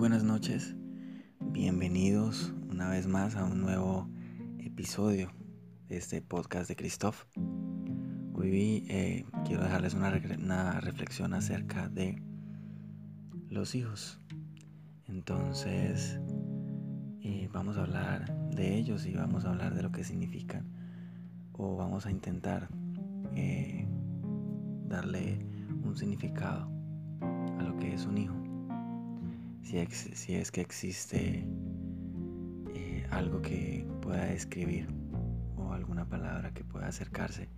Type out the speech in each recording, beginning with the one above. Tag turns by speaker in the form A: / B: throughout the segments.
A: buenas noches, bienvenidos una vez más a un nuevo episodio de este podcast de Christoph. Hoy eh, quiero dejarles una, reflexión acerca de los hijos. Entonces eh, vamos a hablar de ellos y vamos a hablar de lo que significan o vamos a intentar eh, darle un significado a lo que es un hijo si, es que existe eh, algo que pueda describir o alguna palabra que pueda acercarse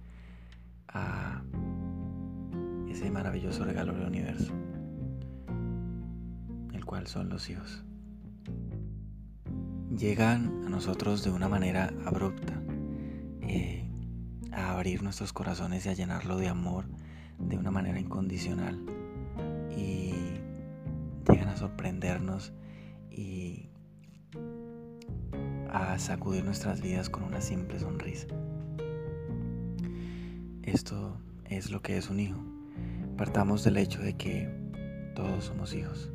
A: a ese maravilloso regalo del universo, el cual son los hijos. Llegan a nosotros de una manera abrupta, eh, a abrir nuestros corazones y a llenarlo de amor de una manera incondicional. Y llegan a sorprendernos y a sacudir nuestras vidas con una simple sonrisa. Esto es lo que es un hijo. Partamos del hecho de que todos somos hijos.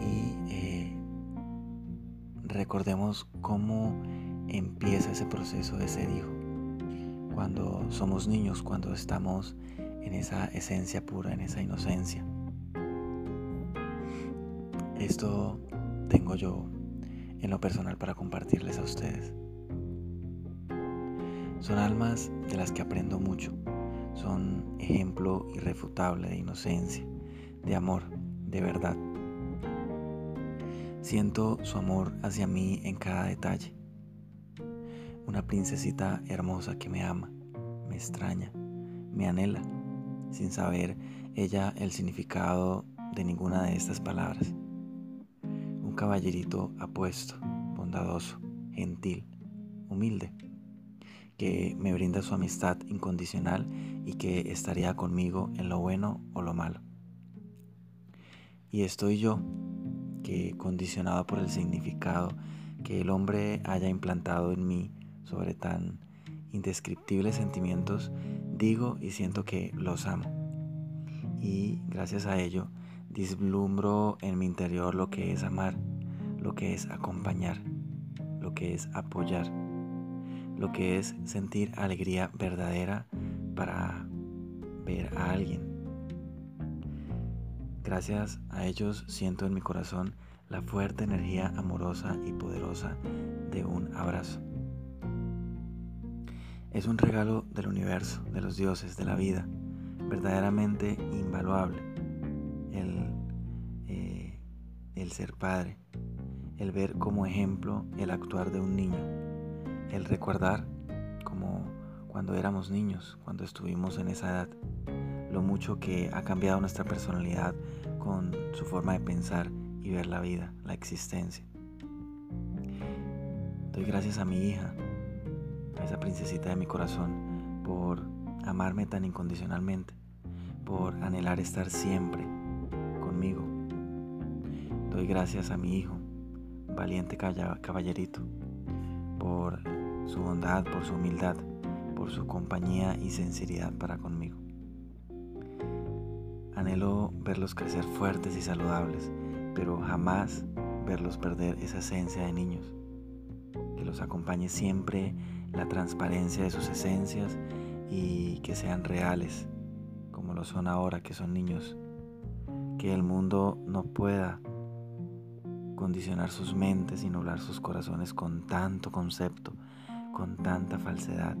A: Y eh, recordemos cómo empieza ese proceso de ser hijo. Cuando somos niños, cuando estamos en esa esencia pura, en esa inocencia. Esto tengo yo en lo personal para compartirles a ustedes. Son almas de las que aprendo mucho. Son ejemplo irrefutable de inocencia, de amor, de verdad. Siento su amor hacia mí en cada detalle. Una princesita hermosa que me ama, me extraña, me anhela, sin saber ella el significado de ninguna de estas palabras caballerito apuesto, bondadoso, gentil, humilde, que me brinda su amistad incondicional y que estaría conmigo en lo bueno o lo malo. Y estoy yo, que condicionado por el significado que el hombre haya implantado en mí sobre tan indescriptibles sentimientos, digo y siento que los amo. Y gracias a ello, Dislumbro en mi interior lo que es amar, lo que es acompañar, lo que es apoyar, lo que es sentir alegría verdadera para ver a alguien. Gracias a ellos siento en mi corazón la fuerte energía amorosa y poderosa de un abrazo. Es un regalo del universo, de los dioses, de la vida, verdaderamente invaluable el ser padre, el ver como ejemplo el actuar de un niño, el recordar como cuando éramos niños, cuando estuvimos en esa edad, lo mucho que ha cambiado nuestra personalidad con su forma de pensar y ver la vida, la existencia. Doy gracias a mi hija, a esa princesita de mi corazón, por amarme tan incondicionalmente, por anhelar estar siempre Doy gracias a mi hijo, valiente caballerito, por su bondad, por su humildad, por su compañía y sinceridad para conmigo. Anhelo verlos crecer fuertes y saludables, pero jamás verlos perder esa esencia de niños. Que los acompañe siempre la transparencia de sus esencias y que sean reales, como lo son ahora que son niños. Que el mundo no pueda condicionar sus mentes y nublar sus corazones con tanto concepto, con tanta falsedad.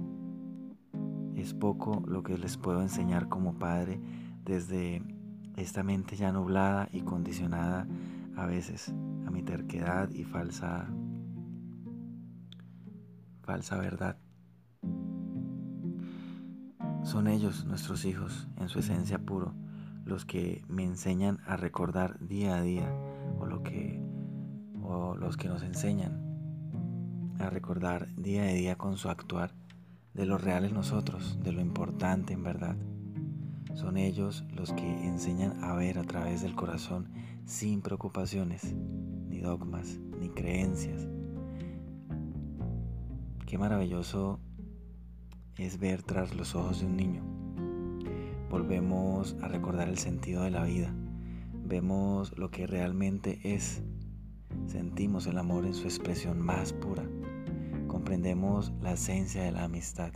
A: Es poco lo que les puedo enseñar como padre desde esta mente ya nublada y condicionada a veces a mi terquedad y falsa falsa verdad. Son ellos, nuestros hijos, en su esencia puro, los que me enseñan a recordar día a día o lo que los que nos enseñan a recordar día a día con su actuar de lo real en nosotros, de lo importante en verdad. Son ellos los que enseñan a ver a través del corazón sin preocupaciones, ni dogmas, ni creencias. Qué maravilloso es ver tras los ojos de un niño. Volvemos a recordar el sentido de la vida, vemos lo que realmente es, sentimos el amor en su expresión más pura, comprendemos la esencia de la amistad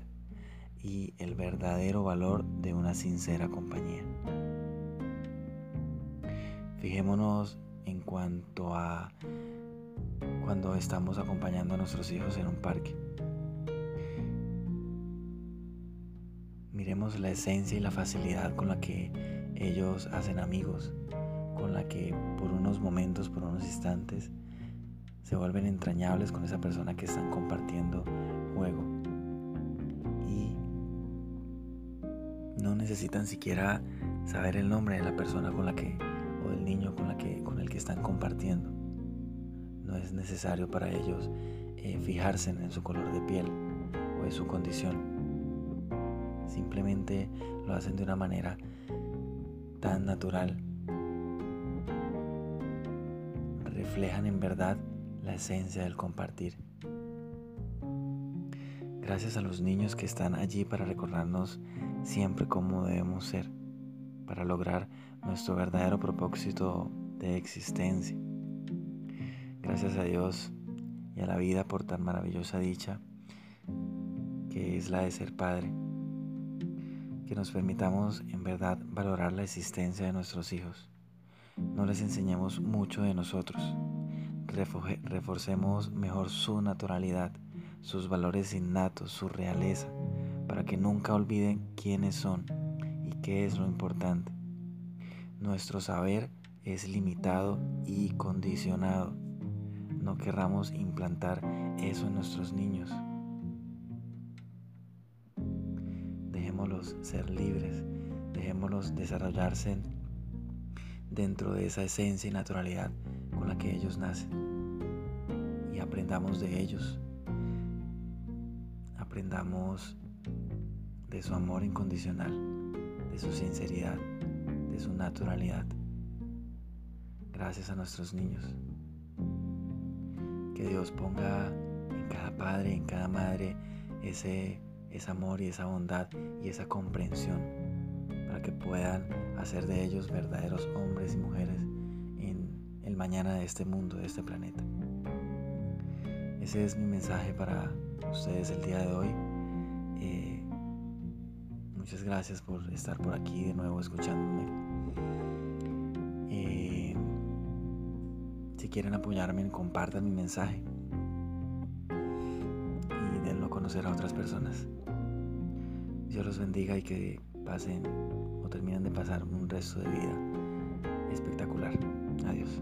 A: y el verdadero valor de una sincera compañía. Fijémonos en cuanto a cuando estamos acompañando a nuestros hijos en un parque. Miremos la esencia y la facilidad con la que ellos hacen amigos, la que por unos momentos, por unos instantes, se vuelven entrañables con esa persona que están compartiendo juego. Y no necesitan siquiera saber el nombre de la persona con la que o del niño con la que con el que están compartiendo. No es necesario para ellos eh, fijarse en su color de piel o en su condición. Simplemente lo hacen de una manera tan natural. Reflejan en verdad la esencia del compartir. Gracias a los niños que están allí para recordarnos siempre cómo debemos ser, para lograr nuestro verdadero propósito de existencia. Gracias a Dios y a la vida por tan maravillosa dicha que es la de ser padre que nos permitamos en verdad valorar la existencia de nuestros hijos. No les enseñemos mucho de nosotros. Reforcemos mejor su naturalidad, sus valores innatos, su realeza, para que nunca olviden quiénes son y qué es lo importante. Nuestro saber es limitado y condicionado. No querramos implantar eso en nuestros niños. ser libres, dejémoslos desarrollarse dentro de esa esencia y naturalidad con la que ellos nacen y aprendamos de ellos, aprendamos de su amor incondicional, de su sinceridad, de su naturalidad. Gracias a nuestros niños. Que Dios ponga en cada padre, en cada madre, ese ese amor y esa bondad y esa comprensión que puedan hacer de ellos verdaderos hombres y mujeres en el mañana de este mundo, de este planeta. Ese es mi mensaje para ustedes el día de hoy. Eh, muchas gracias por estar por aquí de nuevo escuchándome. Eh, si quieren apoyarme, compartan mi mensaje y denlo a conocer a otras personas. Dios los bendiga y que pasen o terminen de pasar un resto de vida espectacular. Adiós.